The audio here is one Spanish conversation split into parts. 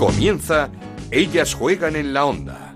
Comienza Ellas juegan en la onda.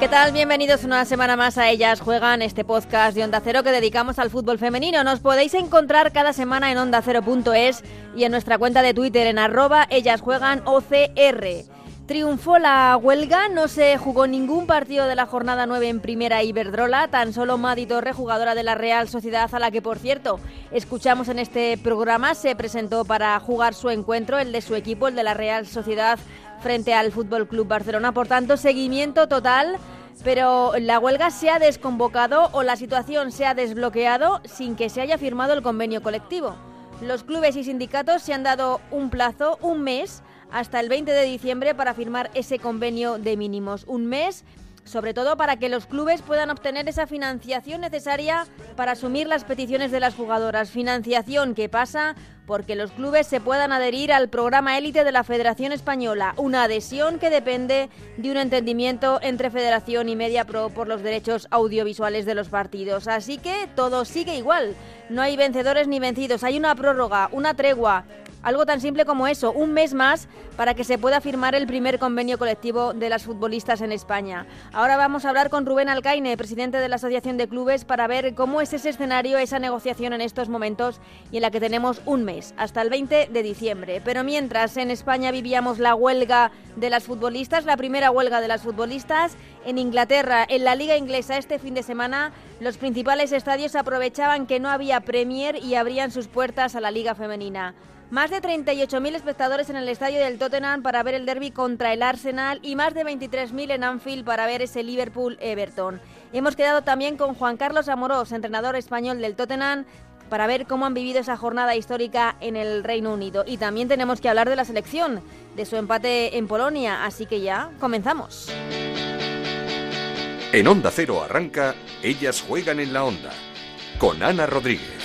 ¿Qué tal? Bienvenidos una semana más a Ellas Juegan, este podcast de Onda Cero que dedicamos al fútbol femenino. Nos podéis encontrar cada semana en ondacero.es y en nuestra cuenta de Twitter en arroba Ellas Juegan OCR. Triunfó la huelga, no se jugó ningún partido de la jornada 9 en Primera Iberdrola, tan solo Madi Torre, jugadora de la Real Sociedad, a la que por cierto escuchamos en este programa, se presentó para jugar su encuentro, el de su equipo, el de la Real Sociedad, frente al Fútbol Club Barcelona. Por tanto, seguimiento total pero la huelga se ha desconvocado o la situación se ha desbloqueado sin que se haya firmado el convenio colectivo. Los clubes y sindicatos se han dado un plazo, un mes, hasta el 20 de diciembre para firmar ese convenio de mínimos. Un mes sobre todo para que los clubes puedan obtener esa financiación necesaria para asumir las peticiones de las jugadoras. Financiación que pasa porque los clubes se puedan adherir al programa élite de la Federación Española, una adhesión que depende de un entendimiento entre Federación y Media Pro por los derechos audiovisuales de los partidos. Así que todo sigue igual, no hay vencedores ni vencidos, hay una prórroga, una tregua, algo tan simple como eso, un mes más para que se pueda firmar el primer convenio colectivo de las futbolistas en España. Ahora vamos a hablar con Rubén Alcaine, presidente de la Asociación de Clubes, para ver cómo es ese escenario, esa negociación en estos momentos y en la que tenemos un mes, hasta el 20 de diciembre. Pero mientras en España vivíamos la huelga de las futbolistas, la primera huelga de las futbolistas, en Inglaterra, en la liga inglesa este fin de semana, los principales estadios aprovechaban que no había Premier y abrían sus puertas a la liga femenina. Más de 38.000 espectadores en el estadio del Tottenham para ver el derby contra el Arsenal y más de 23.000 en Anfield para ver ese Liverpool-Everton. Hemos quedado también con Juan Carlos Amorós, entrenador español del Tottenham, para ver cómo han vivido esa jornada histórica en el Reino Unido. Y también tenemos que hablar de la selección, de su empate en Polonia. Así que ya comenzamos. En Onda Cero arranca Ellas juegan en la onda, con Ana Rodríguez.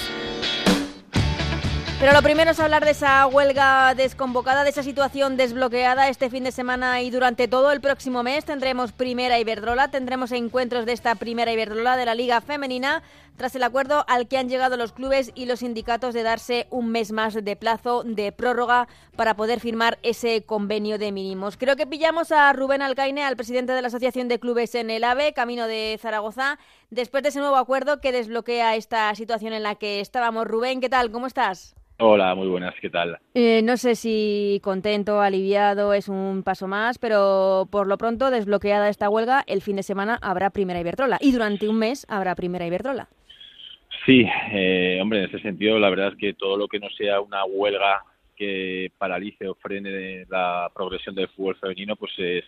Pero lo primero es hablar de esa huelga desconvocada, de esa situación desbloqueada este fin de semana y durante todo el próximo mes. Tendremos primera Iberdrola, tendremos encuentros de esta primera Iberdrola de la Liga Femenina, tras el acuerdo al que han llegado los clubes y los sindicatos de darse un mes más de plazo de prórroga para poder firmar ese convenio de mínimos. Creo que pillamos a Rubén Alcaine, al presidente de la Asociación de Clubes en el AVE, camino de Zaragoza, después de ese nuevo acuerdo que desbloquea esta situación en la que estábamos. Rubén, ¿qué tal? ¿Cómo estás? Hola, muy buenas, ¿qué tal? Eh, no sé si contento, aliviado, es un paso más, pero por lo pronto, desbloqueada esta huelga, el fin de semana habrá Primera Iberdrola y durante un mes habrá Primera Iberdrola. Sí, eh, hombre, en ese sentido, la verdad es que todo lo que no sea una huelga que paralice o frene la progresión del fútbol femenino, pues es,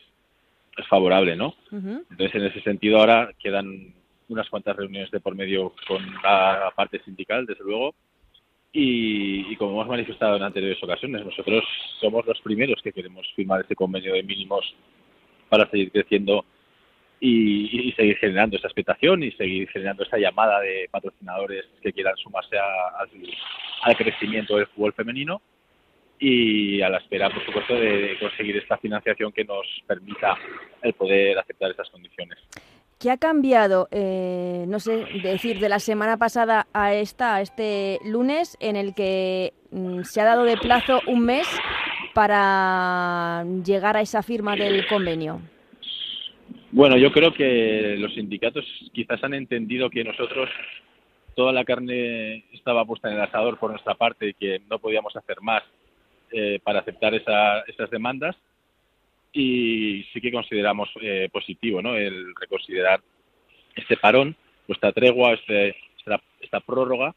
es favorable, ¿no? Entonces, en ese sentido, ahora quedan unas cuantas reuniones de por medio con la parte sindical, desde luego, y, como hemos manifestado en anteriores ocasiones, nosotros somos los primeros que queremos firmar este convenio de mínimos para seguir creciendo y, seguir generando esa expectación y seguir generando esa llamada de patrocinadores que quieran sumarse al, crecimiento del fútbol femenino y a la espera, por supuesto, de conseguir esta financiación que nos permita el poder aceptar esas condiciones. ¿Qué ha cambiado, eh, no sé, decir, de la semana pasada a esta, a este lunes, en el que mm, se ha dado de plazo un mes para llegar a esa firma del convenio? Bueno, yo creo que los sindicatos quizás han entendido que nosotros toda la carne estaba puesta en el asador por nuestra parte y que no podíamos hacer más eh, para aceptar esas demandas y sí que consideramos eh, positivo ¿no? el reconsiderar este parón, esta tregua, este, esta, prórroga,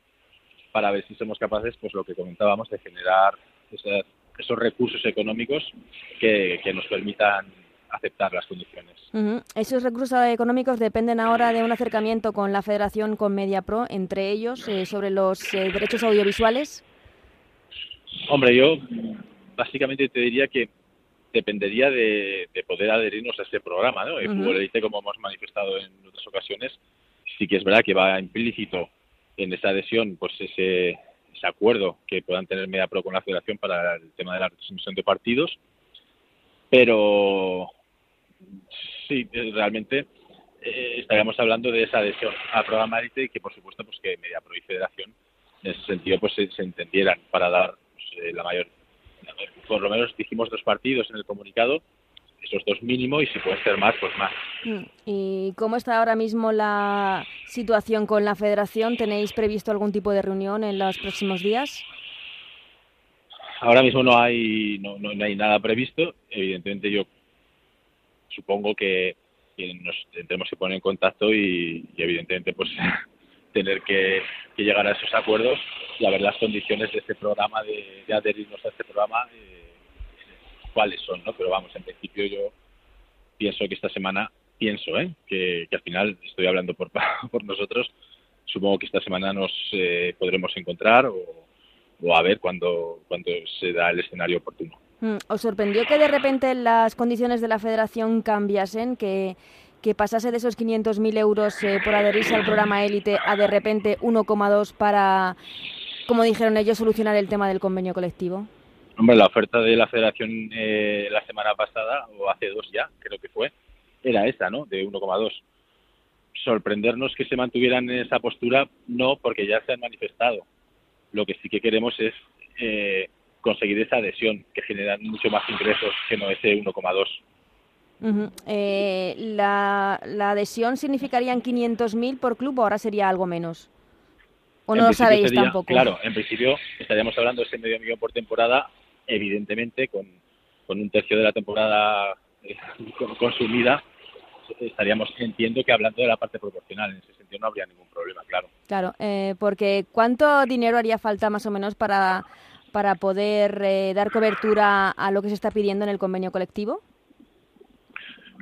para ver si somos capaces, pues lo que comentábamos, de generar esos recursos económicos que, nos permitan aceptar las condiciones. Esos recursos económicos dependen ahora de un acercamiento con la Federación, con MediaPro, entre ellos, eh, sobre los eh, derechos audiovisuales. Hombre, yo básicamente te diría que dependería de, poder adherirnos a este programa, ¿no? El fútbol elite, como hemos manifestado en otras ocasiones, sí que es verdad que va implícito en esa adhesión, pues ese, ese acuerdo que puedan tener MediaPro con la Federación para el tema de la retransmisión de partidos, pero sí, realmente eh, estaríamos hablando de esa adhesión al programa élite y que por supuesto pues que MediaPro y Federación en ese sentido pues se, entendieran para dar pues, eh, la mayor por lo menos dijimos dos partidos en el comunicado esos dos mínimo y si puede ser más pues más. Mm, y cómo está ahora mismo la situación con la Federación tenéis previsto algún tipo de reunión en los próximos días ahora mismo no hay no, no, hay nada previsto. Evidentemente yo supongo que, nos tendremos que poner en contacto y, evidentemente pues tener que, llegar a esos acuerdos y a ver las condiciones de este programa de, adherirnos a este programa eh, cuáles son no pero vamos en principio yo pienso que esta semana pienso ¿eh? que, al final estoy hablando por por nosotros supongo que esta semana nos eh, podremos encontrar o o a ver cuando, cuando se da el escenario oportuno. Mm, ¿Os sorprendió que de repente las condiciones de la federación cambiasen, que, que pasase de esos 500.000 euros eh, por adherirse al programa élite a de repente 1,2 para, como dijeron ellos, solucionar el tema del convenio colectivo? Hombre, la oferta de la federación eh, la semana pasada, o hace dos ya, creo que fue, era esa, ¿no? De 1,2. Sorprendernos que se mantuvieran en esa postura, no, porque ya se han manifestado lo que sí que queremos es eh, conseguir esa adhesión, que generan mucho más ingresos que no ese 1,2. Eh, la, ¿La adhesión significarían 500.000 por club o ahora sería algo menos? ¿O no lo sabéis tampoco? Claro, en principio estaríamos hablando de ese medio millón por temporada, evidentemente con, con un tercio de la temporada eh, consumida estaríamos, entiendo que hablando de la parte proporcional, en ese sentido no habría ningún problema, claro. Claro, eh, porque ¿cuánto dinero haría falta más o menos para, para poder eh, dar cobertura a lo que se está pidiendo en el convenio colectivo?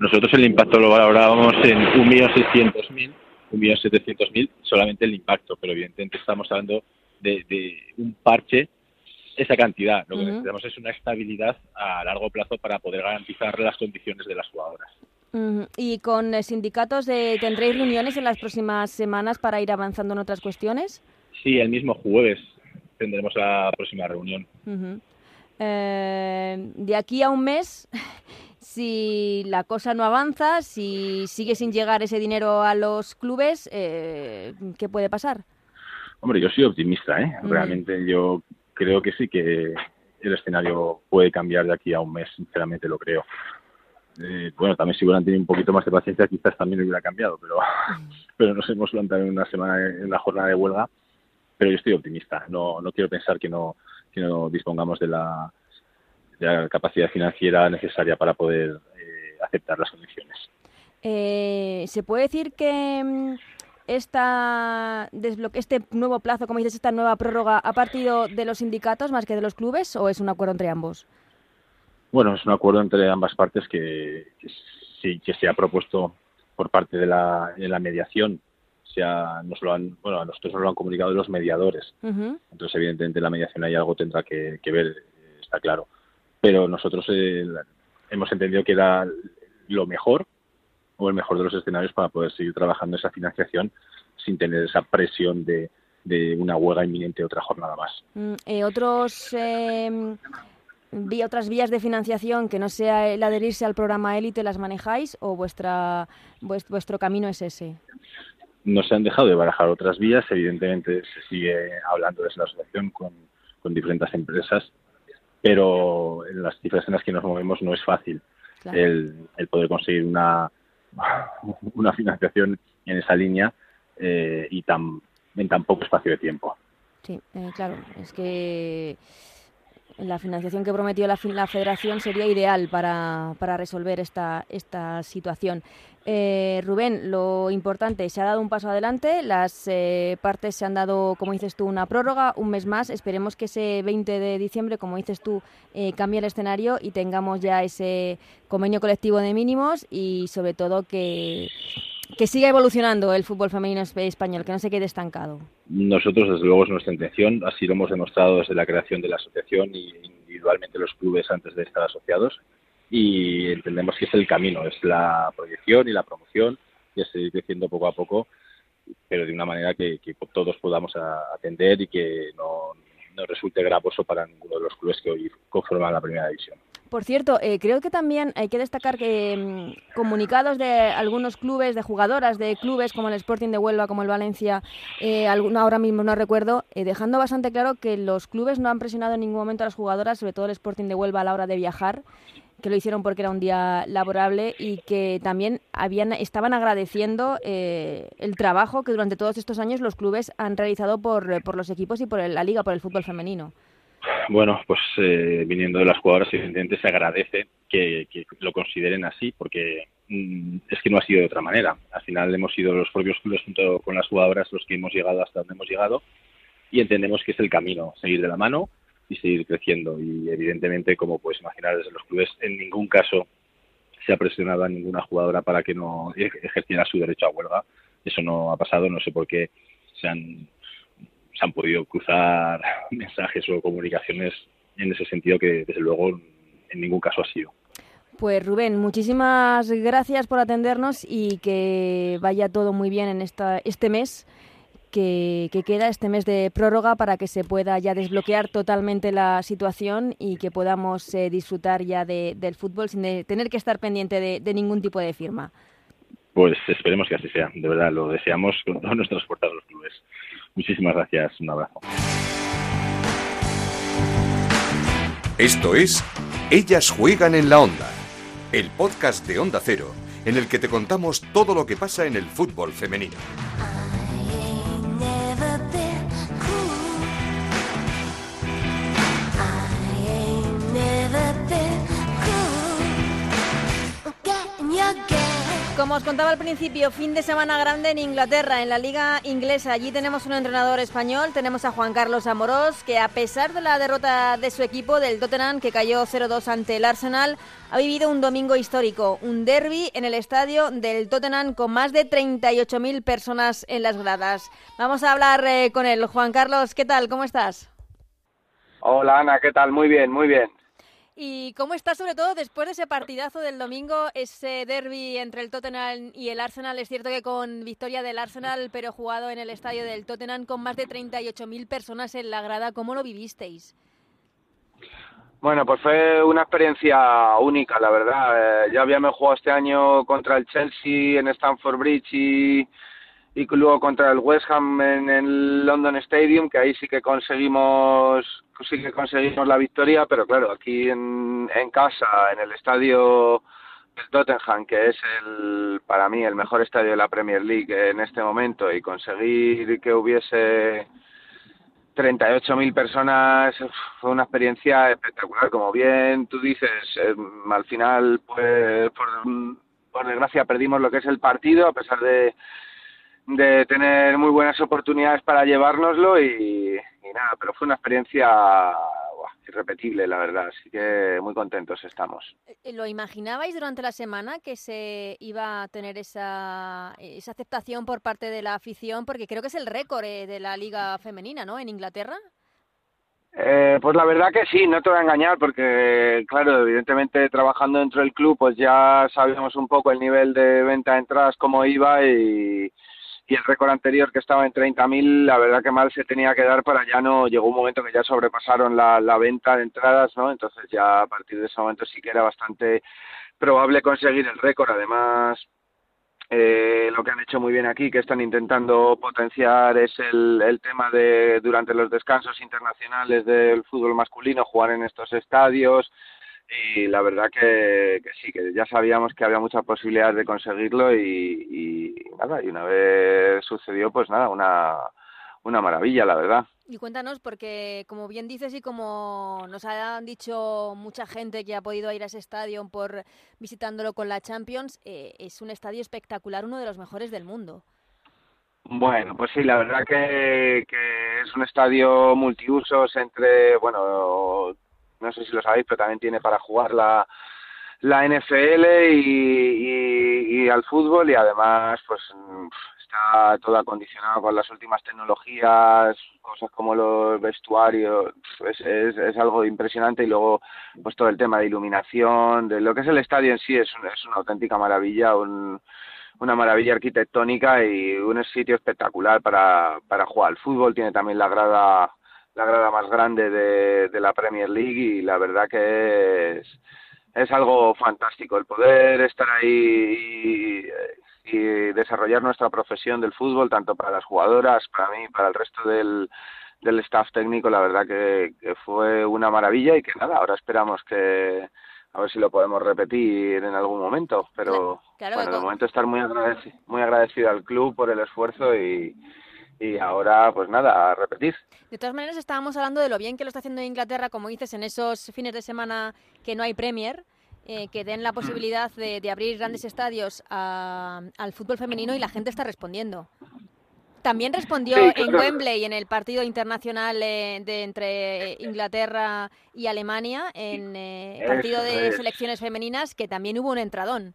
Nosotros el impacto lo valorábamos en 1.600.000, 1.700.000, solamente el impacto, pero evidentemente estamos hablando de, de un parche esa cantidad. Lo que necesitamos es una estabilidad a largo plazo para poder garantizar las condiciones de las jugadoras. ¿Y con eh, sindicatos de, tendréis reuniones en las próximas semanas para ir avanzando en otras cuestiones? Sí, el mismo jueves tendremos la próxima reunión. Eh, de aquí a un mes, si la cosa no avanza, si sigue sin llegar ese dinero a los clubes, eh, ¿qué puede pasar? Hombre, yo soy optimista, ¿eh? Realmente yo creo que sí que el escenario puede cambiar de aquí a un mes, sinceramente lo creo. Eh, bueno, también si hubieran tenido un poquito más de paciencia quizás también hubiera cambiado, pero, pero nos hemos plantado en una semana, en una jornada de huelga, pero yo estoy optimista, no, no quiero pensar que no, que no dispongamos de la, capacidad financiera necesaria para poder eh, aceptar las condiciones. Eh, ¿Se puede decir que mm, esta este nuevo plazo, como dices, esta nueva prórroga, ha partido de los sindicatos más que de los clubes o es un acuerdo entre ambos? Bueno, es un acuerdo entre ambas partes que, sí que se ha propuesto por parte de la, de la mediación. Se nos lo han, bueno, a nosotros nos lo han comunicado los mediadores. Entonces, evidentemente, la mediación ahí algo tendrá que, ver, está claro. Pero nosotros eh, hemos entendido que era lo mejor o el mejor de los escenarios para poder seguir trabajando esa financiación sin tener esa presión de, de una huelga inminente otra jornada más. Mm, eh, ¿Otros eh, otras vías de financiación que no sea el adherirse al programa élite las manejáis o vuestra vuestro camino es ese? No se han dejado de barajar otras vías, evidentemente se sigue hablando desde la asociación con, con diferentes empresas, pero en las cifras en las que nos movemos no es fácil el, el, poder conseguir una, una financiación en esa línea eh, y tan, en tan poco espacio de tiempo. Sí, eh, claro, es que la financiación que prometió la, la federación sería ideal para, para resolver esta, esta situación. Eh, Rubén, lo importante, se ha dado un paso adelante, las eh, partes se han dado, como dices tú, una prórroga, un mes más. Esperemos que ese 20 de diciembre, como dices tú, eh, cambie el escenario y tengamos ya ese convenio colectivo de mínimos y sobre todo que, que siga evolucionando el fútbol femenino español, que no se quede estancado. Nosotros, desde luego, es nuestra intención. Así lo hemos demostrado desde la creación de la asociación y individualmente los clubes antes de estar asociados. Y entendemos que es el camino, es la proyección y la promoción y es seguir creciendo poco a poco, pero de una manera que, todos podamos atender y que no, no resulte gravoso para ninguno de los clubes que hoy conforman la primera división. Por cierto, eh, creo que también hay que destacar que mm, comunicados de algunos clubes, de jugadoras de clubes como el Sporting de Huelva, como el Valencia, eh, ahora mismo no recuerdo, eh, dejando bastante claro que los clubes no han presionado en ningún momento a las jugadoras, sobre todo el Sporting de Huelva a la hora de viajar, que lo hicieron porque era un día laborable y que también habían estaban agradeciendo el trabajo que durante todos estos años los clubes han realizado por, por los equipos y por la liga, por el fútbol femenino. Bueno, pues eh, viniendo de las jugadoras, evidentemente se agradece que, lo consideren así, porque mm, es que no ha sido de otra manera. Al final hemos sido los propios clubes junto con las jugadoras los que hemos llegado hasta donde hemos llegado y entendemos que es el camino, seguir de la mano y seguir creciendo. Y evidentemente, como puedes imaginar, desde los clubes en ningún caso se ha presionado a ninguna jugadora para que no ejerciera su derecho a huelga. Eso no ha pasado, no sé por qué se han se han podido cruzar mensajes o comunicaciones en ese sentido que desde luego en ningún caso ha sido. Pues Rubén, muchísimas gracias por atendernos y que vaya todo muy bien en esta, este mes que, queda, este mes de prórroga, para que se pueda ya desbloquear totalmente la situación y que podamos eh, disfrutar ya del fútbol sin tener que estar pendiente de, de, ningún tipo de firma. Pues esperemos que así sea, de verdad, lo deseamos con todas nuestras puertas los clubes. Muchísimas gracias, un abrazo. Esto es Ellas juegan en la onda, el podcast de Onda Cero, en el que te contamos todo lo que pasa en el fútbol femenino. Os contaba al principio, fin de semana grande en Inglaterra, en la liga inglesa. Allí tenemos un entrenador español, tenemos a Juan Carlos Amorós, que a pesar de la derrota de su equipo, del Tottenham, que cayó 0-2 ante el Arsenal, ha vivido un domingo histórico, un derby en el estadio del Tottenham con más de 38.000 personas en las gradas. Vamos a hablar eh, con él. Juan Carlos, ¿qué tal? ¿Cómo estás? Hola Ana, ¿qué tal? Muy bien, muy bien. ¿Y cómo está sobre todo después de ese partidazo del domingo, ese derby entre el Tottenham y el Arsenal? Es cierto que con victoria del Arsenal, pero jugado en el estadio del Tottenham con más de 38.000 personas en la grada. ¿Cómo lo vivisteis? Bueno, pues fue una experiencia única, la verdad. Eh, ya habíamos jugado este año contra el Chelsea en Stamford Bridge y y luego contra el West Ham en el London Stadium, que ahí sí que conseguimos sí que conseguimos la victoria, pero claro, aquí en, en casa, en el estadio del Tottenham, que es el para mí el mejor estadio de la Premier League en este momento, y conseguir que hubiese 38.000 personas fue una experiencia espectacular. Como bien tú dices, eh, al final, pues por, por desgracia, perdimos lo que es el partido, a pesar de de tener muy buenas oportunidades para llevárnoslo y, nada, pero fue una experiencia irrepetible, la verdad, así que muy contentos estamos. Eh, ¿Lo imaginabais durante la semana que se iba a tener esa, esa aceptación por parte de la afición? Porque creo que es el récord eh, de la liga femenina, ¿no? En Inglaterra. Eh, pues la verdad que sí, no te voy a engañar porque, claro, evidentemente trabajando dentro del club pues ya sabíamos un poco el nivel de venta de entradas, cómo iba y, y el récord anterior que estaba en 30.000, la verdad que mal se tenía que dar para ya no, llegó un momento que ya sobrepasaron la, la venta de entradas, ¿no? Entonces ya a partir de ese momento sí que era bastante probable conseguir el récord. Además, eh, lo que han hecho muy bien aquí, que están intentando potenciar, es el, el tema de durante los descansos internacionales del fútbol masculino, jugar en estos estadios, y la verdad que, sí, que ya sabíamos que había muchas posibilidades de conseguirlo y, nada, y una vez sucedió, pues nada, una, una maravilla, la verdad. Y cuéntanos, porque como bien dices y como nos han dicho mucha gente que ha podido ir a ese estadio por visitándolo con la Champions, eh, es un estadio espectacular, uno de los mejores del mundo. Bueno, pues sí, la verdad que, que es un estadio multiusos entre, bueno, no sé si lo sabéis, pero también tiene para jugar la, la NFL y, y, al fútbol y además pues está todo acondicionado con las últimas tecnologías, cosas como los vestuarios, es, es, es, algo impresionante y luego pues todo el tema de iluminación, de lo que es el estadio en sí es, es una auténtica maravilla, un, una maravilla arquitectónica y un sitio espectacular para, para jugar al fútbol, tiene también la grada la grada más grande de, de la Premier League y la verdad que es, es algo fantástico el poder estar ahí y, y, desarrollar nuestra profesión del fútbol, tanto para las jugadoras, para mí, para el resto del, del staff técnico, la verdad que, que fue una maravilla y que nada, ahora esperamos que a ver si lo podemos repetir en algún momento, pero Claro, bueno, que- de momento estar muy agradecido, muy agradecido al club por el esfuerzo y, y ahora pues nada, a repetir. De todas maneras, estábamos hablando de lo bien que lo está haciendo Inglaterra, como dices, en esos fines de semana que no hay Premier, eh, que den la posibilidad de, de abrir grandes estadios a- al fútbol femenino y la gente está respondiendo. También respondió Sí, en claro. Wembley en el partido internacional eh, de entre Inglaterra y Alemania, en eh, el partido Eso de es. selecciones femeninas, que también hubo un entradón.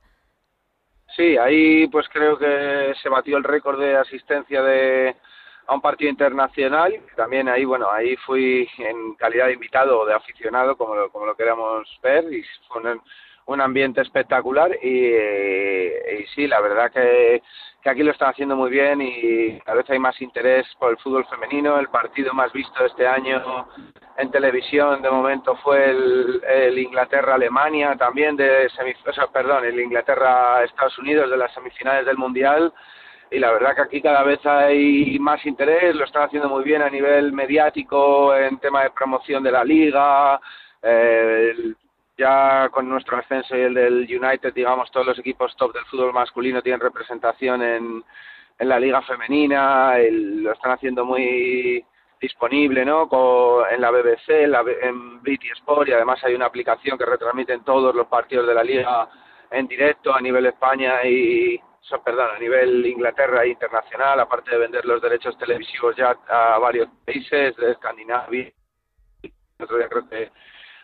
Sí, ahí pues creo que se batió el récord de asistencia de a un partido internacional. También ahí, bueno, ahí fui en calidad de invitado o de aficionado, como lo, como lo queramos ver, y fue un, ambiente espectacular. Y, eh, y sí, la verdad que, que aquí lo están haciendo muy bien y cada vez hay más interés por el fútbol femenino. El partido más visto este año en televisión de momento fue el, el Inglaterra-Alemania también de semif o sea, perdón, el Inglaterra-Estados Unidos de las semifinales del Mundial y la verdad que aquí cada vez hay más interés, lo están haciendo muy bien a nivel mediático en tema de promoción de la liga, eh, ya con nuestro ascenso y el del United, digamos, todos los equipos top del fútbol masculino tienen representación en, en la liga femenina, el- lo están haciendo muy disponible, ¿no? Co- en la BBC, en, la, en British Sport y además hay una aplicación que retransmiten todos los partidos de la liga en directo a nivel España y perdón, a nivel Inglaterra e internacional, aparte de vender los derechos televisivos ya a varios países de Escandinavia. El otro día creo que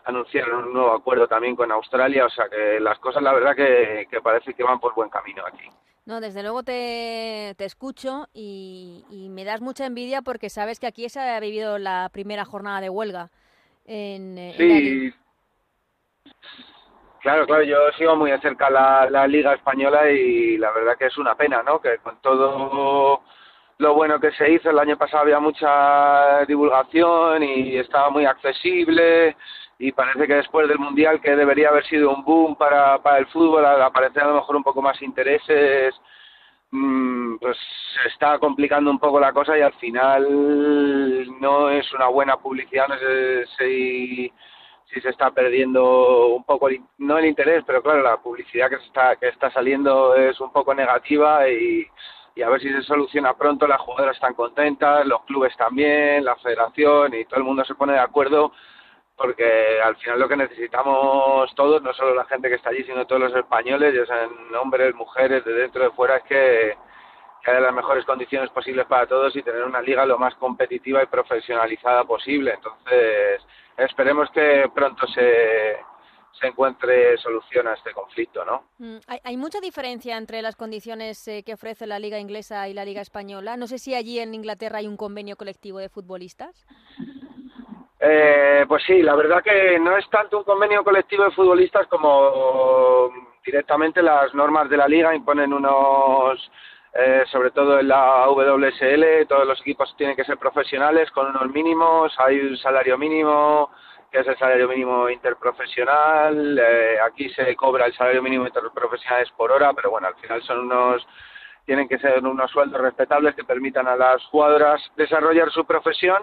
anunciaron un nuevo acuerdo también con Australia, o sea que las cosas la verdad que, que parece que van por buen camino aquí. No, desde luego te, te escucho y, y me das mucha envidia porque sabes que aquí se ha vivido la primera jornada de huelga. En, eh, en. Sí, claro, claro, yo sigo muy de cerca la, la Liga Española y la verdad que es una pena, ¿no? Que con todo lo bueno que se hizo, el año pasado había mucha divulgación y estaba muy accesible y parece que después del Mundial, que debería haber sido un boom para, para el fútbol, al aparecer a lo mejor un poco más intereses, mm, pues se está complicando un poco la cosa y al final no es una buena publicidad, no sé si, si se está perdiendo un poco, el no el interés, pero claro, la publicidad que, se está, que está saliendo es un poco negativa y, y a ver si se soluciona pronto, las jugadoras están contentas, los clubes también, la federación y todo el mundo se pone de acuerdo porque al final lo que necesitamos todos, no solo la gente que está allí, sino todos los españoles, ya sean hombres, mujeres, de dentro, de fuera, es que, que haya las mejores condiciones posibles para todos y tener una liga lo más competitiva y profesionalizada posible. Entonces, esperemos que pronto se, se encuentre solución a este conflicto, ¿no? Mm, ¿Hay, hay mucha diferencia entre las condiciones eh, que ofrece la liga inglesa y la liga española? No sé si allí en Inglaterra hay un convenio colectivo de futbolistas. Eh, pues sí, la verdad que no es tanto un convenio colectivo de futbolistas como directamente las normas de la liga imponen unos, eh, sobre todo en la WSL, todos los equipos tienen que ser profesionales con unos mínimos, hay un salario mínimo que es el salario mínimo interprofesional, eh, aquí se cobra el salario mínimo interprofesional es por hora, pero bueno, al final son unos tienen que ser unos sueldos respetables que permitan a las jugadoras desarrollar su profesión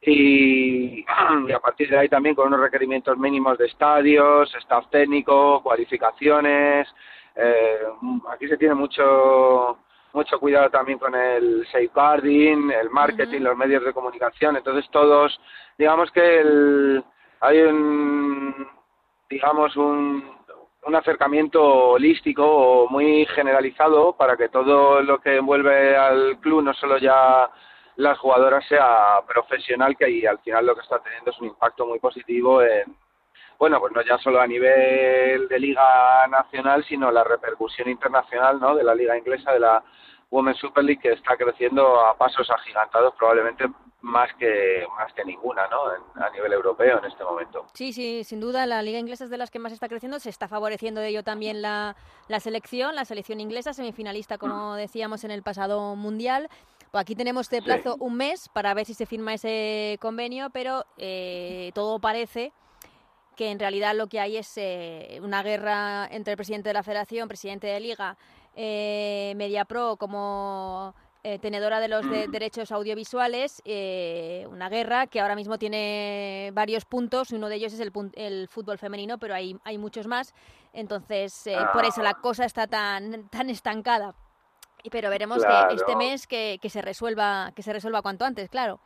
y, y a partir de ahí también con unos requerimientos mínimos de estadios, staff técnico, cualificaciones. Eh, aquí se tiene mucho mucho cuidado también con el safeguarding, el marketing, los medios de comunicación. Entonces todos, digamos que el, hay un, digamos un, un acercamiento holístico o muy generalizado para que todo lo que envuelve al club, no solo ya las jugadoras, sea profesional, que ahí al final lo que está teniendo es un impacto muy positivo en, bueno, pues no ya solo a nivel de liga nacional, sino la repercusión internacional, ¿no? De la liga inglesa, de la Women's Super League, que está creciendo a pasos agigantados, probablemente más que más que ninguna, ¿no? En- a nivel europeo en este momento. Sí, sí, sin duda la liga inglesa es de las que más está creciendo. Se está favoreciendo de ello también la, la selección, la selección inglesa, semifinalista, como decíamos, en el pasado mundial. Pues aquí tenemos de plazo un mes para ver si se firma ese convenio, pero eh, todo parece que en realidad lo que hay es eh, una guerra entre el presidente de la Federación, presidente de Liga, eh, MediaPro como eh, tenedora de los mm. derechos audiovisuales, eh, una guerra que ahora mismo tiene varios puntos, uno de ellos es el, el fútbol femenino, pero hay, hay muchos más, entonces eh, por eso la ah. cosa está tan, tan estancada. Pero veremos que este mes que, que, se resuelva que se resuelva cuanto antes, claro.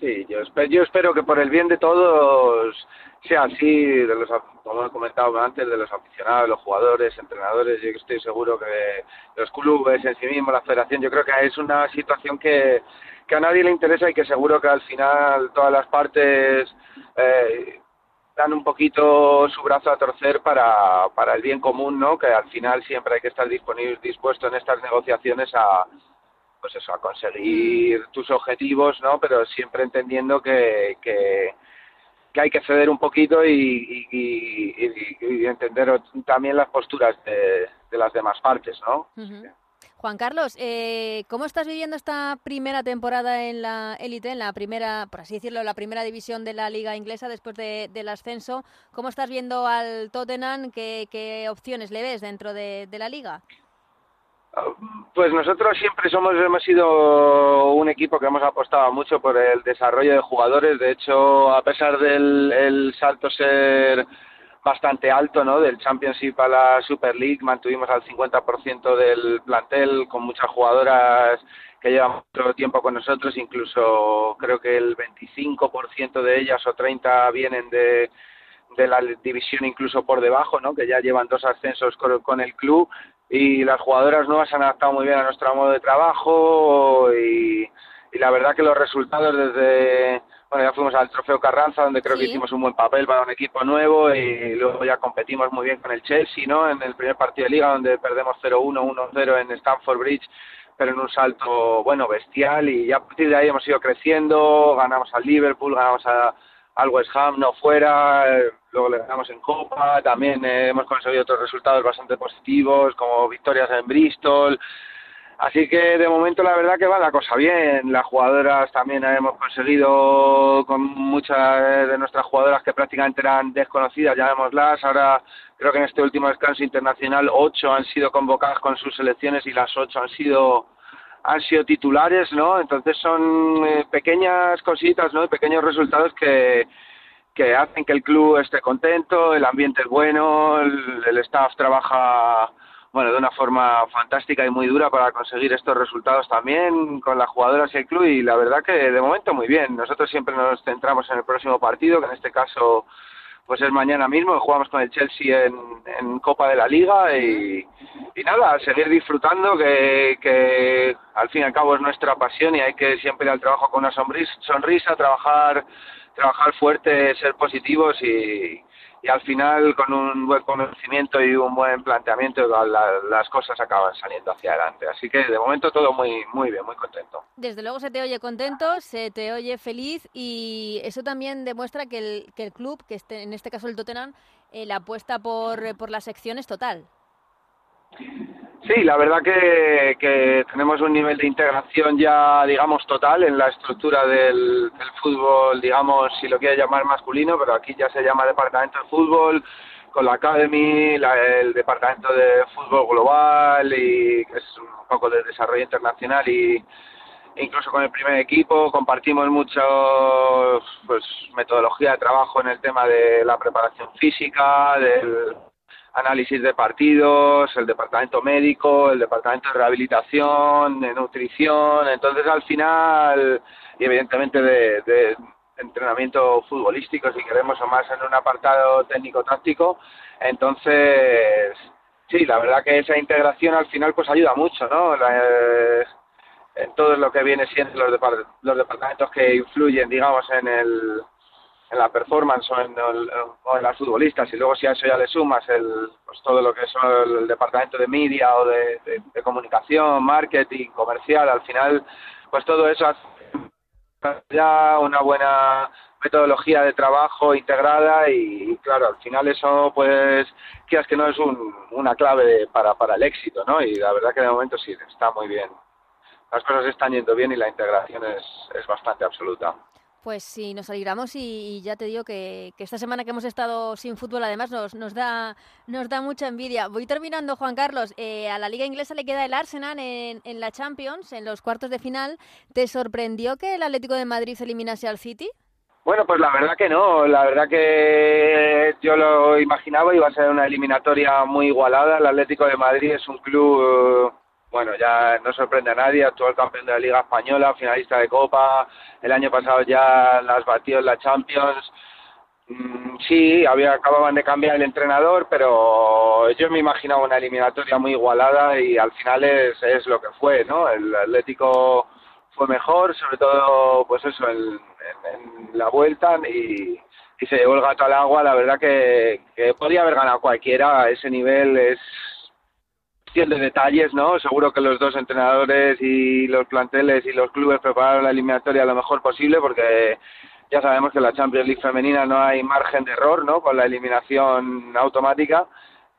Sí, yo espero, yo espero que por el bien de todos sea así, de los, como he comentado antes, de los aficionados, los jugadores, entrenadores, yo estoy seguro que los clubes en sí mismos, la federación, yo creo que es una situación que, que a nadie le interesa y que seguro que al final todas las partes eh, dan un poquito su brazo a torcer para, para el bien común, ¿no? Que al final siempre hay que estar disponible, dispuesto en estas negociaciones a pues eso, a conseguir tus objetivos, ¿no? Pero siempre entendiendo que, que, hay que ceder un poquito y, y, entender también las posturas de, las demás partes, ¿no? Juan Carlos, eh, ¿cómo estás viviendo esta primera temporada en la élite, en la primera, por así decirlo, la primera división de la liga inglesa después del ascenso? ¿Cómo estás viendo al Tottenham? ¿Qué, opciones le ves dentro de la liga? Pues nosotros siempre somos hemos sido un equipo que hemos apostado mucho por el desarrollo de jugadores. De hecho, a pesar del el salto ser bastante alto, ¿no? Del Championship a la Super League, mantuvimos al 50% del plantel con muchas jugadoras que llevan mucho tiempo con nosotros, incluso creo que el 25% de ellas o 30 vienen de de la división incluso por debajo, ¿no? que ya llevan dos ascensos con, el club y las jugadoras nuevas se han adaptado muy bien a nuestro modo de trabajo y, la verdad que los resultados desde, bueno, ya fuimos al Trofeo Carranza donde creo que hicimos un buen papel para un equipo nuevo y luego ya competimos muy bien con el Chelsea, ¿no? En el primer partido de liga donde perdemos 0-1, 1-0 en Stamford Bridge pero en un salto, bueno, bestial y ya a partir de ahí hemos ido creciendo, ganamos al Liverpool, ganamos a, al West Ham no fuera, eh, luego le ganamos en Copa, también eh, hemos conseguido otros resultados bastante positivos, como victorias en Bristol. Así que de momento la verdad que va la cosa bien. Las jugadoras también hemos conseguido con muchas de nuestras jugadoras que prácticamente eran desconocidas, llamémoslas. Ahora creo que en este último descanso internacional ocho han sido convocadas con sus selecciones y las ocho han sido han sido titulares, ¿no? Entonces son eh, pequeñas cositas, ¿no? Pequeños resultados que, que hacen que el club esté contento, el ambiente es bueno, el, staff trabaja bueno, de una forma fantástica y muy dura para conseguir estos resultados también con las jugadoras y el club y la verdad que de momento muy bien. Nosotros siempre nos centramos en el próximo partido, que en este caso pues es mañana mismo, jugamos con el Chelsea en, Copa de la Liga y, nada, seguir disfrutando que, que, al fin y al cabo es nuestra pasión y hay que siempre ir al trabajo con una sonrisa, trabajar, trabajar fuerte, ser positivos y, y al final con un buen conocimiento y un buen planteamiento las cosas acaban saliendo hacia adelante. Así que de momento todo muy muy bien, muy contento. Desde luego se te oye contento, se te oye feliz y eso también demuestra que el, que el club, que este, en este caso el Tottenham, eh, la apuesta por, por la sección es total. Sí, la verdad que, que, tenemos un nivel de integración ya, digamos, total en la estructura del, fútbol, digamos, si lo quiere llamar masculino, pero aquí ya se llama Departamento de Fútbol, con la Academy, el Departamento de Fútbol Global, y es un poco de desarrollo internacional y incluso con el primer equipo compartimos mucho pues metodología de trabajo en el tema de la preparación física, del análisis de partidos, el departamento médico, el departamento de rehabilitación, de nutrición, entonces al final, y evidentemente de, entrenamiento futbolístico, si queremos, o más en un apartado técnico-táctico, entonces, sí, la verdad que esa integración al final pues ayuda mucho, ¿no? en todo lo que viene siendo los, los departamentos que influyen, digamos, en el en la performance o en, o en, las futbolistas y luego si a eso ya le sumas el, pues todo lo que es el, departamento de media o de, comunicación, marketing, comercial, al final pues todo eso hace ya una buena metodología de trabajo integrada y, claro, al final eso pues quieras que no es un, una clave para, para el éxito, ¿no? Y la verdad que de momento sí, está muy bien las cosas están yendo bien y la integración es, es bastante absoluta. Pues sí, nos alegramos y, ya te digo que, esta semana que hemos estado sin fútbol además nos, nos, da, nos da mucha envidia. Voy terminando, Juan Carlos. Eh, a la liga inglesa le queda el Arsenal en, en, la Champions, en los cuartos de final. ¿Te sorprendió que el Atlético de Madrid eliminase al City? Bueno, pues la verdad que no. La verdad que yo lo imaginaba, iba a ser una eliminatoria muy igualada. El Atlético de Madrid es un club bueno, ya no sorprende a nadie, actual campeón de la Liga Española, finalista de Copa, el año pasado ya las batió en la Champions. Mm, sí, había, acababan de cambiar el entrenador, pero yo me imaginaba una eliminatoria muy igualada y al final es, es lo que fue, ¿no? El Atlético fue mejor, sobre todo, pues eso, en, la vuelta y, y, se llevó el gato al agua. La verdad que, que podía haber ganado cualquiera, ese nivel es de detalles, ¿no? Seguro que los dos entrenadores y los planteles y los clubes prepararon la eliminatoria lo mejor posible porque ya sabemos que en la Champions League femenina no hay margen de error, ¿no? Con la eliminación automática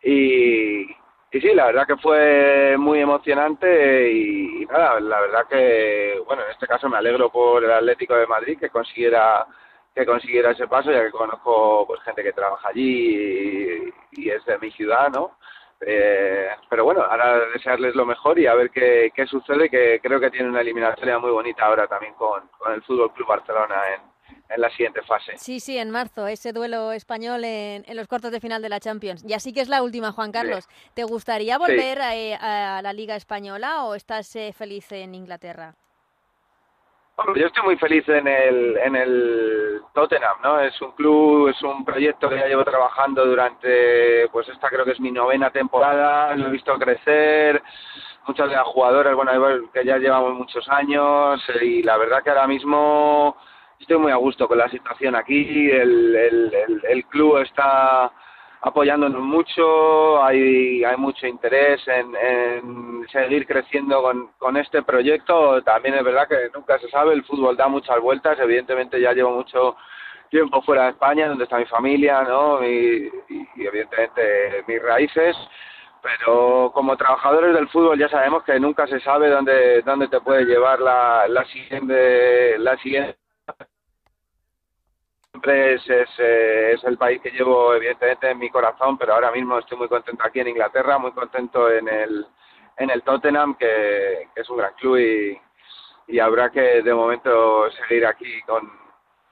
y, y sí, la verdad que fue muy emocionante y, nada, la verdad que, bueno, en este caso me alegro por el Atlético de Madrid que consiguiera que consiguiera ese paso, ya que conozco pues gente que trabaja allí y es de mi ciudad, ¿no? Eh, pero bueno, ahora desearles lo mejor y a ver qué, qué sucede, que creo que tiene una eliminatoria muy bonita ahora también con, con el Fútbol Club Barcelona en, en la siguiente fase. Sí, sí, en marzo, ese duelo español en, en, los cuartos de final de la Champions. Y así que es la última, Juan Carlos. ¿Te gustaría volver a, a, la Liga Española o estás eh, feliz en Inglaterra? Yo estoy muy feliz en el, en el Tottenham, ¿no? Es un club, es un proyecto que ya llevo trabajando durante, pues esta creo que es mi novena temporada, lo he visto crecer, muchas de las jugadoras, bueno, que ya llevamos muchos años y la verdad que ahora mismo estoy muy a gusto con la situación aquí, el, el, el, el club está apoyándonos mucho, hay, hay mucho interés en, seguir creciendo con, con, este proyecto. También es verdad que nunca se sabe, el fútbol da muchas vueltas, evidentemente ya llevo mucho tiempo fuera de España, donde está mi familia, ¿no? Y, y evidentemente mis raíces, pero como trabajadores del fútbol ya sabemos que nunca se sabe dónde, dónde te puede llevar la, la siguiente, la siguiente siempre es, eh, es, el país que llevo evidentemente en mi corazón, pero ahora mismo estoy muy contento aquí en Inglaterra, muy contento en el, en el Tottenham, que, es un gran club y, habrá que de momento seguir aquí con,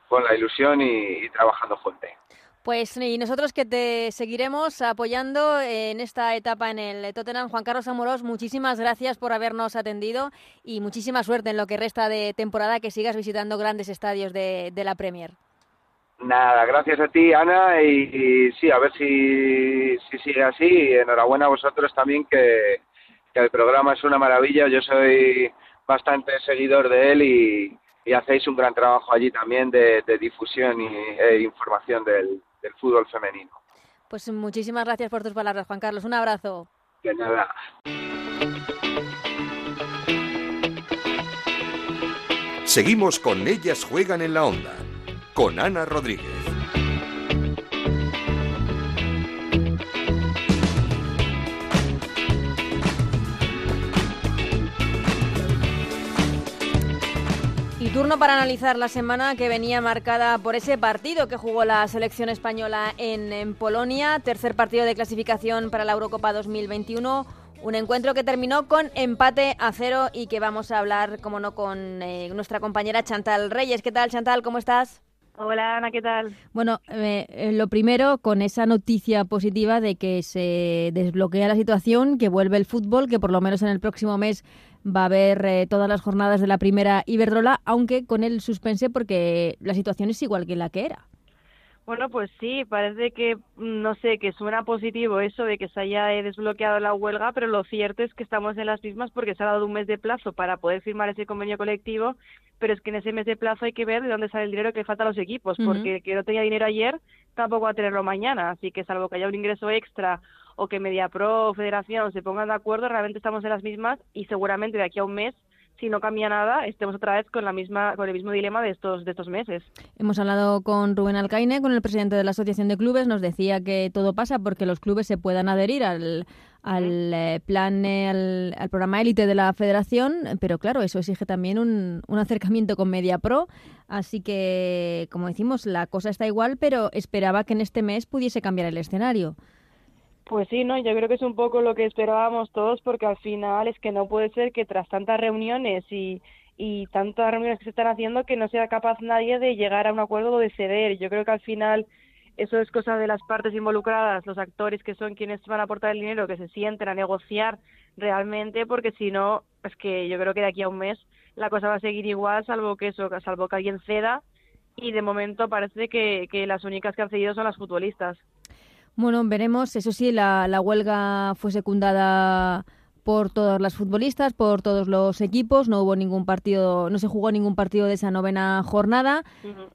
con la ilusión y, trabajando fuerte. Pues y nosotros que te seguiremos apoyando en esta etapa en el Tottenham. Juan Carlos Amorós, muchísimas gracias por habernos atendido y muchísima suerte en lo que resta de temporada, que sigas visitando grandes estadios de la Premier. Nada, gracias a ti, Ana, y, y sí, a ver si, si sigue así. Y enhorabuena a vosotros también, que, que, el programa es una maravilla. Yo soy bastante seguidor de él y, y hacéis un gran trabajo allí también de, de difusión y, e información del, del fútbol femenino. Pues muchísimas gracias por tus palabras, Juan Carlos. Un abrazo. De nada. Seguimos con Ellas Juegan en la Onda con Ana Rodríguez. Y turno para analizar la semana que venía marcada por ese partido que jugó la selección española en, Polonia, tercer partido de clasificación para la Eurocopa 2021 un encuentro que terminó con empate a cero y que vamos a hablar, como no, con eh, nuestra compañera Chantal Reyes. ¿Qué tal, Chantal? ¿Cómo estás? Hola Ana, ¿qué tal? Bueno, eh, lo primero con esa noticia positiva de que se desbloquea la situación, que vuelve el fútbol, que por lo menos en el próximo mes va a haber eh, todas las jornadas de la primera Iberdrola, aunque con el suspense porque la situación es igual que la que era. Bueno, pues sí, parece que, no sé, que suena positivo eso de que se haya eh, desbloqueado la huelga, pero lo cierto es que estamos en las mismas porque se ha dado un mes de plazo para poder firmar ese convenio colectivo, pero es que en ese mes de plazo hay que ver de dónde sale el dinero que falta a los equipos, porque el que no tenía dinero ayer tampoco va a tenerlo mañana, así que salvo que haya un ingreso extra o que Mediapro o Federación se pongan de acuerdo, realmente estamos en las mismas y seguramente de aquí a un mes si no cambia nada, estemos otra vez con la misma con el mismo dilema de estos de estos meses. Hemos hablado con Rubén Alcaine, con el presidente de la Asociación de Clubes, nos decía que todo pasa porque los clubes se puedan adherir al, al eh, plan, al, programa élite de la federación, pero claro, eso exige también un, un acercamiento con MediaPro, así que, como decimos, la cosa está igual, pero esperaba que en este mes pudiese cambiar el escenario. Pues sí, no, yo creo que es un poco lo que esperábamos todos, porque al final es que no puede ser que tras tantas reuniones y, y tantas reuniones que se están haciendo que no sea capaz nadie de llegar a un acuerdo o de ceder. Yo creo que al final eso es cosa de las partes involucradas, los actores que son quienes van a aportar el dinero, que se sienten a negociar realmente, porque si no, es que yo creo que de aquí a un mes la cosa va a seguir igual, salvo que eso, salvo que alguien ceda, y de momento parece que, que las únicas que han cedido son las futbolistas. Bueno, veremos. Eso sí, la, la huelga fue secundada por todas las futbolistas, por todos los equipos. No hubo ningún partido, no se jugó ningún partido de esa novena jornada.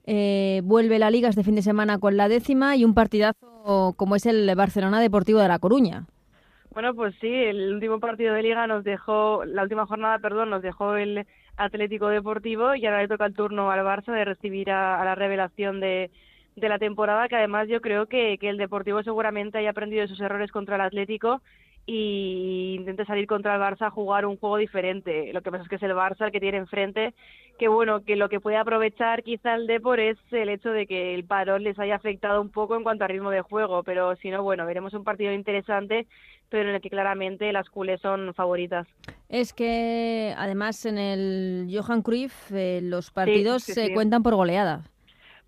Eh, vuelve la liga este fin de semana con la décima y un partidazo como es el Barcelona Deportivo de La Coruña. Bueno, pues sí, el último partido de liga nos dejó, la última jornada, perdón, nos dejó el Atlético Deportivo y ahora le toca el turno al Barça de recibir a, la revelación de, de la temporada, que además yo creo que, que el Deportivo seguramente haya aprendido de sus errores contra el Atlético y intente salir contra el Barça a jugar un juego diferente. Lo que pasa es que es el Barça el que tiene enfrente, que bueno, que lo que puede aprovechar quizá el Depor es el hecho de que el parón les haya afectado un poco en cuanto a ritmo de juego, pero si no, bueno, veremos un partido interesante, pero en el que claramente las culés son favoritas. Es que además en el Johan Cruyff eh, los partidos se cuentan por goleada.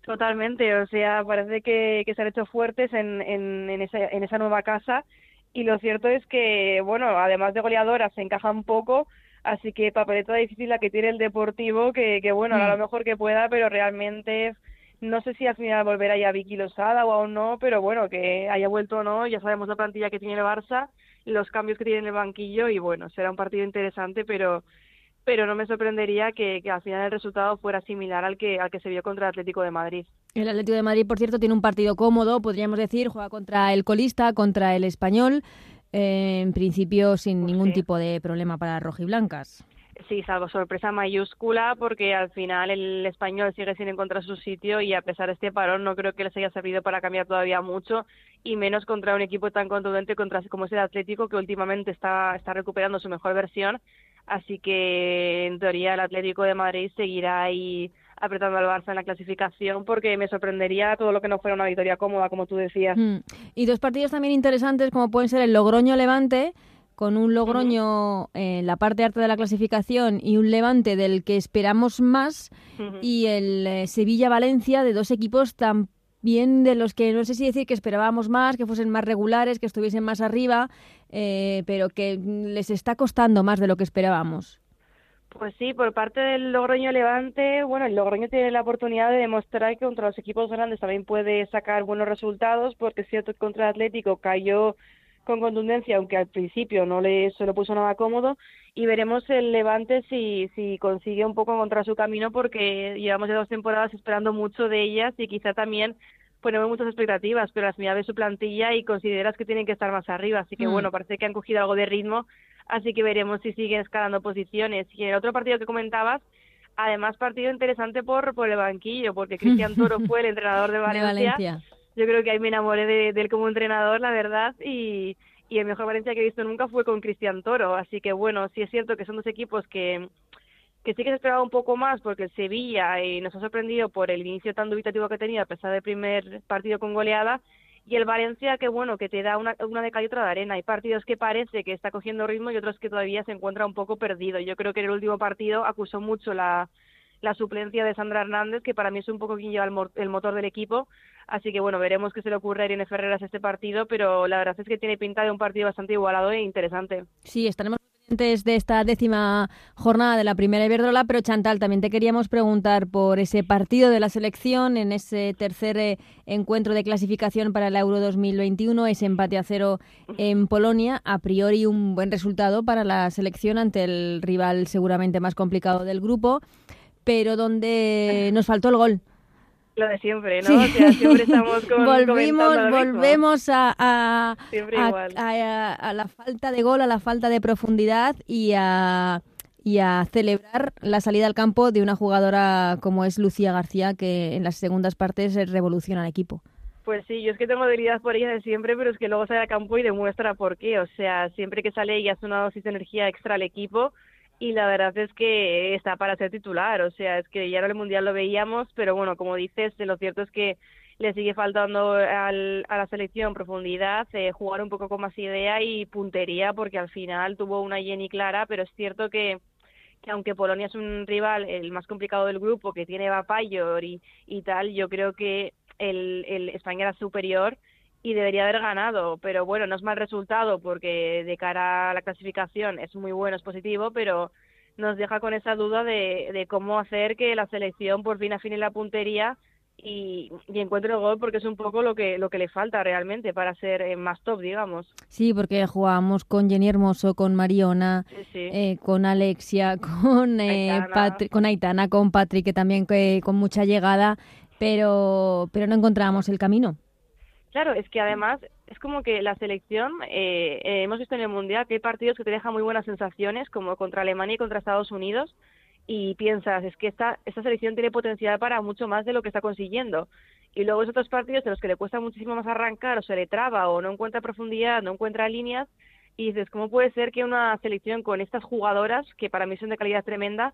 Totalmente, o sea, parece que, se han hecho fuertes en, en, en, esa, en esa nueva casa y lo cierto es que, bueno, además de goleadoras, se encaja un poco, así que papeleta difícil la que tiene el Deportivo, que, que bueno, hará lo mm. mejor que pueda, pero realmente no sé si al final volverá ya Vicky Losada o aún no, pero bueno, que haya vuelto o no, ya sabemos la plantilla que tiene el Barça, los cambios que tiene en el banquillo y bueno, será un partido interesante, pero pero no me sorprendería que, al final el resultado fuera similar al que, al que se vio contra el Atlético de Madrid. El Atlético de Madrid, por cierto, tiene un partido cómodo, podríamos decir, juega contra el colista, contra el español, eh, en principio sin pues ningún tipo de problema para rojiblancas. Sí, salvo sorpresa mayúscula, porque al final el español sigue sin encontrar su sitio y a pesar de este parón no creo que les haya servido para cambiar todavía mucho y menos contra un equipo tan contundente contra, como es el Atlético, que últimamente está, está recuperando su mejor versión Así que en teoría el Atlético de Madrid seguirá ahí apretando al Barça en la clasificación porque me sorprendería todo lo que no fuera una victoria cómoda, como tú decías. Mm. Y dos partidos también interesantes como pueden ser el Logroño-Levante, con un Logroño en la parte alta de la clasificación y un Levante del que esperamos más, y el eh, Sevilla-Valencia de dos equipos tan bien de los que no sé si decir que esperábamos más, que fuesen más regulares, que estuviesen más arriba, eh, pero que les está costando más de lo que esperábamos. Pues sí, por parte del Logroño Levante, bueno, el Logroño tiene la oportunidad de demostrar que contra los equipos grandes también puede sacar buenos resultados, porque es cierto contra el Atlético cayó con contundencia, aunque al principio no le se lo puso nada cómodo, y veremos el Levante si, si consigue un poco encontrar su camino, porque llevamos ya dos temporadas esperando mucho de ellas y quizá también ponemos muchas expectativas, pero las de su plantilla y consideras que tienen que estar más arriba, así que mm. bueno, parece que han cogido algo de ritmo, así que veremos si siguen escalando posiciones. Y el otro partido que comentabas, además partido interesante por, por el banquillo, porque Cristian Toro fue el entrenador de Valencia. Yo creo que ahí me enamoré de, él como entrenador, la verdad, y, y el mejor Valencia que he visto nunca fue con Cristian Toro. Así que bueno, sí es cierto que son dos equipos que, que sí que se esperaba un poco más porque el Sevilla eh, nos ha sorprendido por el inicio tan dubitativo que tenía a pesar del primer partido con goleada y el Valencia que bueno que te da una, una de calle y otra de arena hay partidos que parece que está cogiendo ritmo y otros que todavía se encuentra un poco perdido yo creo que en el último partido acusó mucho la, la suplencia de Sandra Hernández que para mí es un poco quien lleva el, motor del equipo. Así que bueno, veremos qué se le ocurre a Irene Ferreras este partido, pero la verdad es que tiene pinta de un partido bastante igualado e interesante. Sí, estaremos pendientes de esta décima jornada de la primera Iberdrola, pero Chantal, también te queríamos preguntar por ese partido de la selección en ese tercer eh, encuentro de clasificación para el Euro 2021, ese empate a cero en Polonia, a priori un buen resultado para la selección ante el rival seguramente más complicado del grupo, pero donde nos faltó el gol. Lo de siempre, ¿no? O sea, siempre estamos con, Volvimos, volvemos a, a, a, la falta de gol, a la falta de profundidad y a, y a celebrar la salida al campo de una jugadora como es Lucía García, que en las segundas partes revoluciona al equipo. Pues sí, yo es que tengo debilidad por ella de siempre, pero es que luego sale al campo y demuestra por qué. O sea, siempre que sale ella es una dosis de energía extra al equipo y la verdad es que está para ser titular. O sea, es que ya en el Mundial lo veíamos, pero bueno, como dices, lo cierto es que le sigue faltando al, a la selección profundidad, eh, jugar un poco con más idea y puntería, porque al final tuvo una Jenny clara, pero es cierto que que aunque Polonia es un rival el más complicado del grupo, que tiene Vapayor y, y tal, yo creo que el, el España era superior y debería haber ganado, pero bueno, no es mal resultado porque de cara a la clasificación es muy bueno, es positivo, pero nos deja con esa duda de, de cómo hacer que la selección por fin afine la puntería y, y, encuentre el gol porque es un poco lo que lo que le falta realmente para ser eh, más top, digamos. Sí, porque jugábamos con Jenny Hermoso, con Mariona, Sí, sí. eh, con Alexia, con eh, Aitana. Patri- con Aitana, con Patrick, que también que, con mucha llegada, pero pero no encontrábamos el camino. Claro, es que además es como que la selección, eh, eh, hemos visto en el Mundial que hay partidos que te dejan muy buenas sensaciones, como contra Alemania y contra Estados Unidos, y piensas, es que esta, esta selección tiene potencial para mucho más de lo que está consiguiendo. Y luego hay otros partidos en los que le cuesta muchísimo más arrancar, o se le traba, o no encuentra profundidad, no encuentra líneas, y dices, ¿cómo puede ser que una selección con estas jugadoras, que para mí son de calidad tremenda,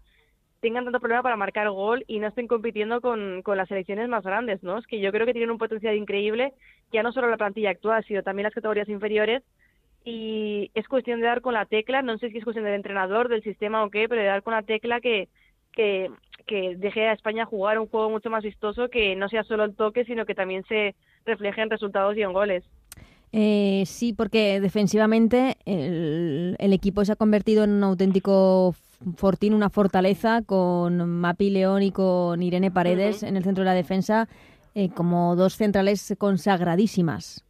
tengan tanto problema para marcar gol y no estén compitiendo con, con las selecciones más grandes, ¿no? Es que yo creo que tienen un potencial increíble, ya no solo la plantilla actual, sino también las categorías inferiores, y es cuestión de dar con la tecla, no sé si es cuestión del entrenador, del sistema o qué, pero de dar con la tecla que, que, que deje a España jugar un juego mucho más vistoso, que no sea solo el toque, sino que también se refleje en resultados y en goles. Eh, sí, porque defensivamente el, el equipo se ha convertido en un auténtico fortín, una fortaleza con Mapi León y con Irene Paredes en el centro de la defensa eh, como dos centrales consagradísimas.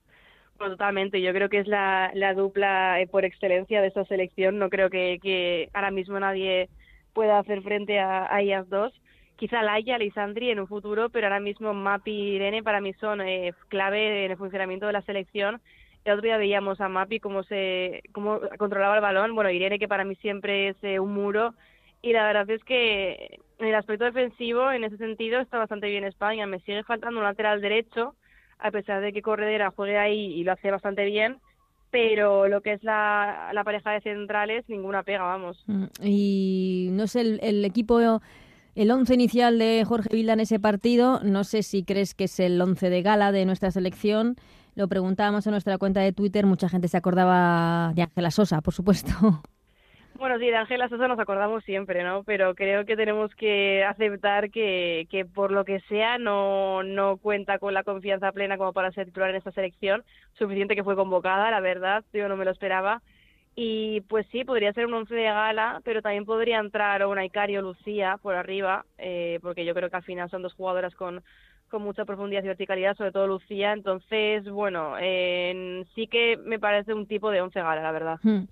Bueno, totalmente. Yo creo que es la, la dupla eh, por excelencia de esta selección. No creo que, que ahora mismo nadie pueda hacer frente a, a ellas dos. Quizá Laia, Lisandri en un futuro, pero ahora mismo Mapi y Irene para mí son eh, clave en el funcionamiento de la selección. El otro día veíamos a Mapi cómo se cómo controlaba el balón. Bueno, Irene que para mí siempre es eh, un muro. Y la verdad es que en el aspecto defensivo, en ese sentido, está bastante bien España. Me sigue faltando un lateral derecho, a pesar de que Corredera juegue ahí y lo hace bastante bien, pero lo que es la, la pareja de centrales, ninguna pega, vamos. Mm, Y no sé, el, el equipo, el once inicial de Jorge Vilda en ese partido, no sé si crees que es el once de gala de nuestra selección. Lo preguntábamos en nuestra cuenta de Twitter, mucha gente se acordaba de Ángela Sosa, por supuesto. Bueno, sí, de Ángela Sosa nos acordamos siempre, ¿no? Pero creo que tenemos que aceptar que, que por lo que sea no, no cuenta con la confianza plena como para ser titular en esta selección. Suficiente que fue convocada, la verdad, yo no me lo esperaba. Y pues sí, podría ser un once de gala, pero también podría entrar una Icario Lucía por arriba, eh, porque yo creo que al final son dos jugadoras con, con mucha profundidad y verticalidad, sobre todo Lucía. Entonces, bueno, eh, sí que me parece un tipo de once gala, la verdad. Hmm.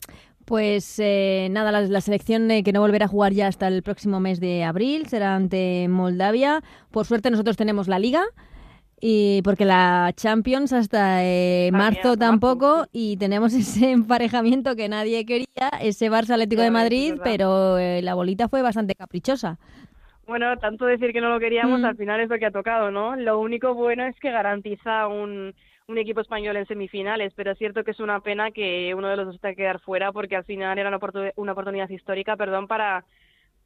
Pues eh, nada, la, la selección eh, que no volverá a jugar ya hasta el próximo mes de abril será ante Moldavia. Por suerte nosotros tenemos la liga. Y porque la Champions hasta eh, marzo tampoco y tenemos ese emparejamiento que nadie quería, ese Barça Atlético de Madrid, pero eh, la bolita fue bastante caprichosa. Bueno, tanto decir que no lo queríamos, Mm. al final es lo que ha tocado, ¿no? Lo único bueno es que garantiza un, un equipo español en semifinales, pero es cierto que es una pena que uno de los dos tenga que quedar fuera porque al final era una, una oportunidad histórica, perdón, para,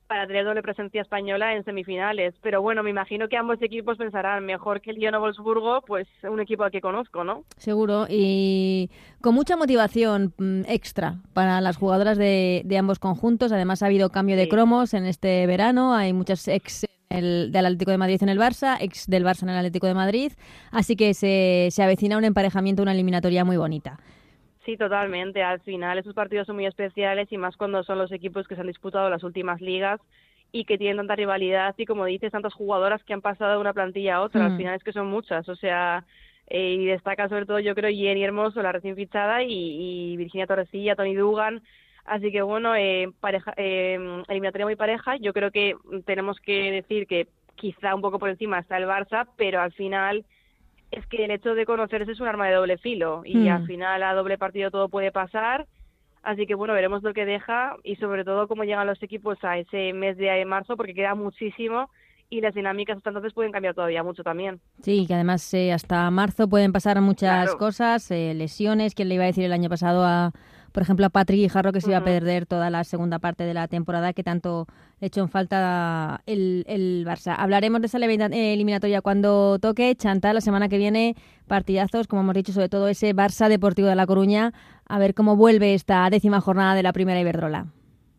para tener doble presencia española en semifinales. Pero bueno, me imagino que ambos equipos pensarán, mejor que el Lyon o Wolfsburgo, pues un equipo al que conozco, ¿no? Seguro, y con mucha motivación mm, extra para las jugadoras de, de ambos conjuntos. Además, ha habido cambio de Sí. cromos en este verano. Hay muchas ex el- del Atlético de Madrid en el Barça, ex del Barça en el Atlético de Madrid. Así que se, se avecina un emparejamiento, una eliminatoria muy bonita. Sí, totalmente. Al final esos partidos son muy especiales y más cuando son los equipos que se han disputado las últimas ligas y que tienen tanta rivalidad y como dices, tantas jugadoras que han pasado de una plantilla a otra. Mm. Al final es que son muchas. O sea, eh, y destaca sobre todo yo creo Jenny Hermoso, la recién fichada, y, y Virginia Torrecilla, Tony Dugan. Así que bueno, eh, pareja, eh, eliminatoria muy pareja. Yo creo que tenemos que decir que quizá un poco por encima está el Barça, pero al final es que el hecho de conocerse es un arma de doble filo y Hmm. al final a doble partido todo puede pasar. Así que bueno, veremos lo que deja y sobre todo cómo llegan los equipos a ese mes de marzo porque queda muchísimo y las dinámicas hasta entonces pueden cambiar todavía mucho también. Sí, que además eh, hasta marzo pueden pasar muchas Claro. cosas, eh, lesiones, ¿quién le iba a decir el año pasado a, por ejemplo, a Patrick Guijarro que se iba a perder toda la segunda parte de la temporada que tanto le echó en falta el, el Barça? Hablaremos de esa elimina- eliminatoria cuando toque. Chantal, la semana que viene, partidazos, como hemos dicho, sobre todo ese Barça Deportivo de La Coruña, a ver cómo vuelve esta décima jornada de la primera Iberdrola.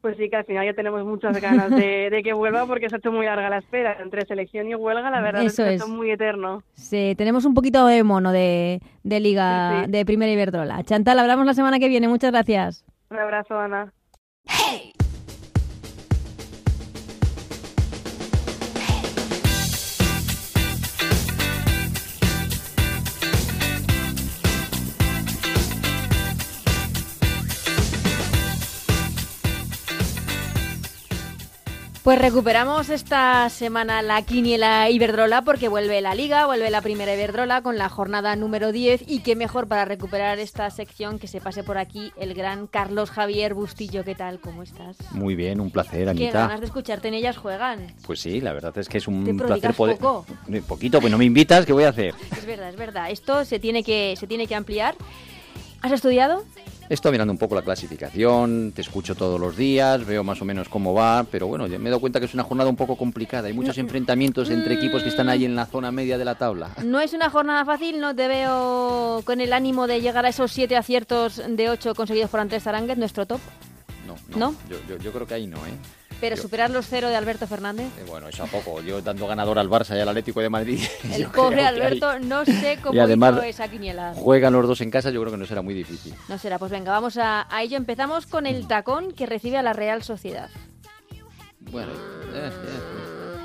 Pues sí, que al final ya tenemos muchas ganas de, de que vuelva porque se ha hecho muy larga la espera. Entre selección y huelga, la verdad es Eso que es. muy eterno. Se- tenemos un poquito de mono de, de Liga Sí, sí. de Primera Iberdrola. Chantal, hablamos la semana que viene. Muchas gracias. Un abrazo, Ana. Pues recuperamos esta semana la quiniela Iberdrola porque vuelve la Liga, vuelve la primera Iberdrola con la jornada número 10 y qué mejor para recuperar esta sección que se pase por aquí el gran Carlos Javier Bustillo. ¿Qué tal? ¿Cómo estás? Muy bien, un placer, Qué Anita. ganas de escucharte en ellas juegan. Pues sí, la verdad es que es un Te placer poder. poco. Eh, Poquito, pues no me invitas, ¿qué voy a hacer? Es verdad, es verdad. Esto se tiene que, se tiene que ampliar. ¿Has estudiado? Estoy mirando un poco la clasificación, te escucho todos los días, veo más o menos cómo va, pero bueno, me he dado cuenta que es una jornada un poco complicada. Hay muchos enfrentamientos entre equipos que están ahí en la zona media de la tabla. No es una jornada fácil, no te veo con el ánimo de llegar a esos siete aciertos de ocho conseguidos por Andrés Aránguez, nuestro top, No, ¿No? Yo, yo- yo creo que ahí no, ¿eh? Pero Yo- superar los cero de Alberto Fernández. Eh, Bueno, eso a poco. Yo dando ganador al Barça y al Atlético de Madrid. El pobre Alberto, no sé cómo Y además- hizo esa quiniela. Juegan los dos en casa, yo creo que no será muy difícil. No será, pues venga, vamos a, a ello. Empezamos con el tacón que recibe a la Real Sociedad. Bueno, eh, eh.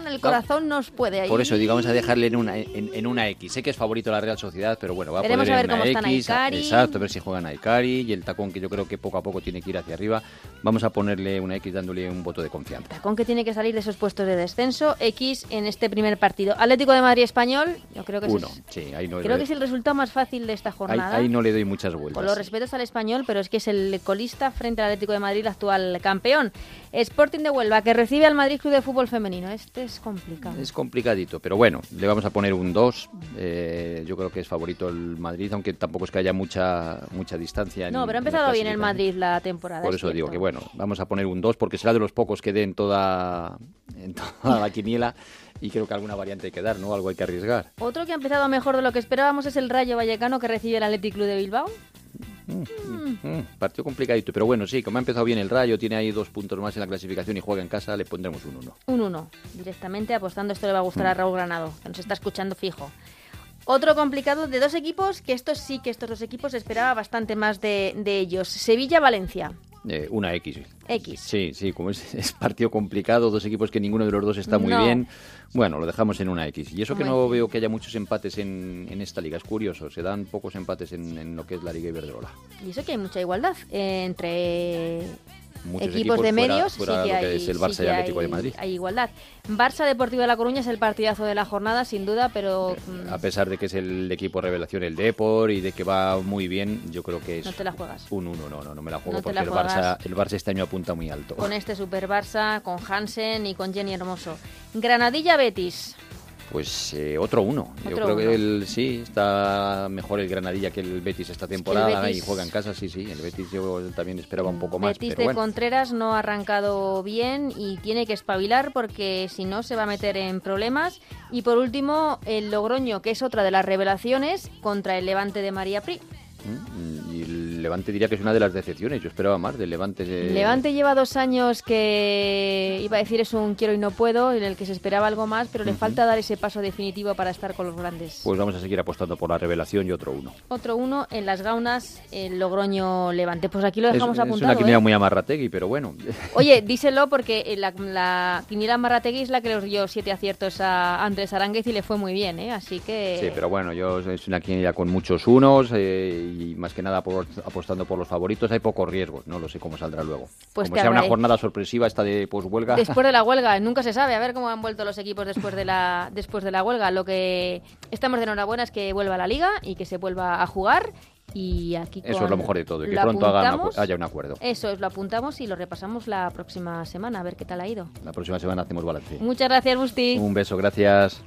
Mm, El corazón nos puede ahí. Por eso, digamos, a dejarle en una, en, en una X. Sé que es favorito la Real Sociedad, pero bueno, va a poder a en ver una cómo están X. Aikari. Exacto, a ver si juegan a Ikari y el tacón que yo creo que poco a poco tiene que ir hacia arriba. Vamos a ponerle una X dándole un voto de confianza. Tacón que tiene que salir de esos puestos de descenso. X en este primer partido. Atlético de Madrid Español, yo creo que, Uno, es, sí, ahí no, creo que es el resultado más fácil de esta ahí, jornada. ahí no le doy muchas vueltas. Con los respetos al español, pero es que es el colista frente al Atlético de Madrid, el actual campeón. Sporting de Huelva, que recibe al Madrid Club de Fútbol Femenino. Este es complicado. Es complicadito, pero bueno, le vamos a poner un 2. yo creo que es favorito el Madrid, aunque tampoco es que haya mucha mucha distancia. No, en- pero ha empezado bien el. Madrid la temporada. Por es eso digo que bueno, vamos a poner un 2 porque será de los pocos que den toda, en toda la quiniela y creo que alguna variante hay que dar, ¿no? Algo hay que arriesgar. Otro que ha empezado mejor de lo que esperábamos es el Rayo Vallecano que recibe el Athletic Club de Bilbao. Mm, partido complicadito, pero bueno, sí, como ha empezado bien el Rayo, tiene ahí dos puntos más en la clasificación y juega en casa, le pondremos un 1. Un 1. Directamente apostando, esto le va a gustar a Mm. Raúl Granado, que nos está escuchando fijo. Otro complicado de dos equipos, que estos sí que estos dos equipos esperaba bastante más de, de ellos. Sevilla-Valencia. Eh, una X. X. Sí, sí, como es, es partido complicado, dos equipos que ninguno de los dos está muy No. bien. Bueno, lo dejamos en una X. Y eso que no bien. veo que haya muchos empates en, en esta liga, es curioso, se dan pocos empates en, en lo que es la Liga Iberdrola. Y eso que hay mucha igualdad eh, entre Muchos equipos, de fuera- medios. fuera sí que hay, es el sí Barça que y Atlético hay- de Madrid. Hay igualdad. Barça Deportivo de La Coruña es el partidazo de la jornada, sin duda, pero mm, A pesar de que es el equipo revelación el Depor y de que va muy bien, yo creo que es no te la juegas. un 1, no, no, no me la juego No porque la el. Barça, el Barça este año apunta muy alto. Con este Super Barça, con Hansen y con Jenny Hermoso. Granadilla Betis. Pues eh, otro 1. Yo creo uno. que el, sí, está mejor el Granadilla que el Betis esta temporada Betis- y juega en casa, sí, sí. El Betis yo también esperaba un poco más, Betis pero de bueno. Contreras no ha arrancado bien y tiene que espabilar porque si no se va a meter en problemas. Y por último, el Logroño, que es otra de las revelaciones, contra el Levante de María Pri. Mm, Y el Levante diría que es una de las decepciones. Yo esperaba más del Levante. eh, Levante lleva dos años que iba a decir es un quiero y no puedo, en el que se esperaba algo más, pero le falta dar ese paso definitivo para estar con los grandes. Pues vamos a seguir apostando por la revelación y otro 1. Otro uno en las gaunas, el Logroño Levante. Pues aquí lo dejamos es, es apuntado. una quiniela ¿eh? muy amarrategui, pero bueno. Oye, díselo porque eh, la, la quiniela Marrategui es la que le dio siete aciertos a Andrés Aránguez y le fue muy bien, ¿eh? Así que... Sí, pero bueno, yo es una quiniela con muchos unos eh, y más que nada por- apostando por los favoritos. Hay pocos riesgos, no lo sé cómo saldrá luego. Pues Como sea una jornada sorpresiva esta de poshuelga. Después de la huelga, nunca se sabe, a ver cómo han vuelto los equipos después de la después de la huelga. Lo que estamos de enhorabuena es que vuelva a la liga y que se vuelva a jugar. Y aquí Eso es lo mejor de todo, y que pronto apuntamos. haya un acuerdo. Eso es, lo apuntamos y lo repasamos la próxima semana, a ver qué tal ha ido. La próxima semana hacemos balance. Muchas gracias, Busti. Un beso, gracias.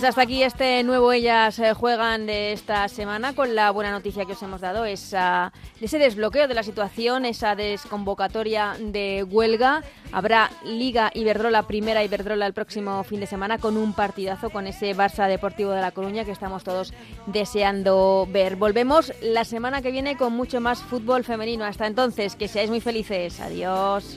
Pues hasta aquí este nuevo Ellas eh, Juegan de esta semana con la buena noticia que os hemos dado, esa, ese desbloqueo de la situación, esa desconvocatoria de huelga. Habrá Liga Iberdrola, primera Iberdrola el próximo fin de semana con un partidazo con ese Barça Deportivo de La Coruña que estamos todos deseando ver. Volvemos la semana que viene con mucho más fútbol femenino. Hasta entonces, que seáis muy felices. Adiós.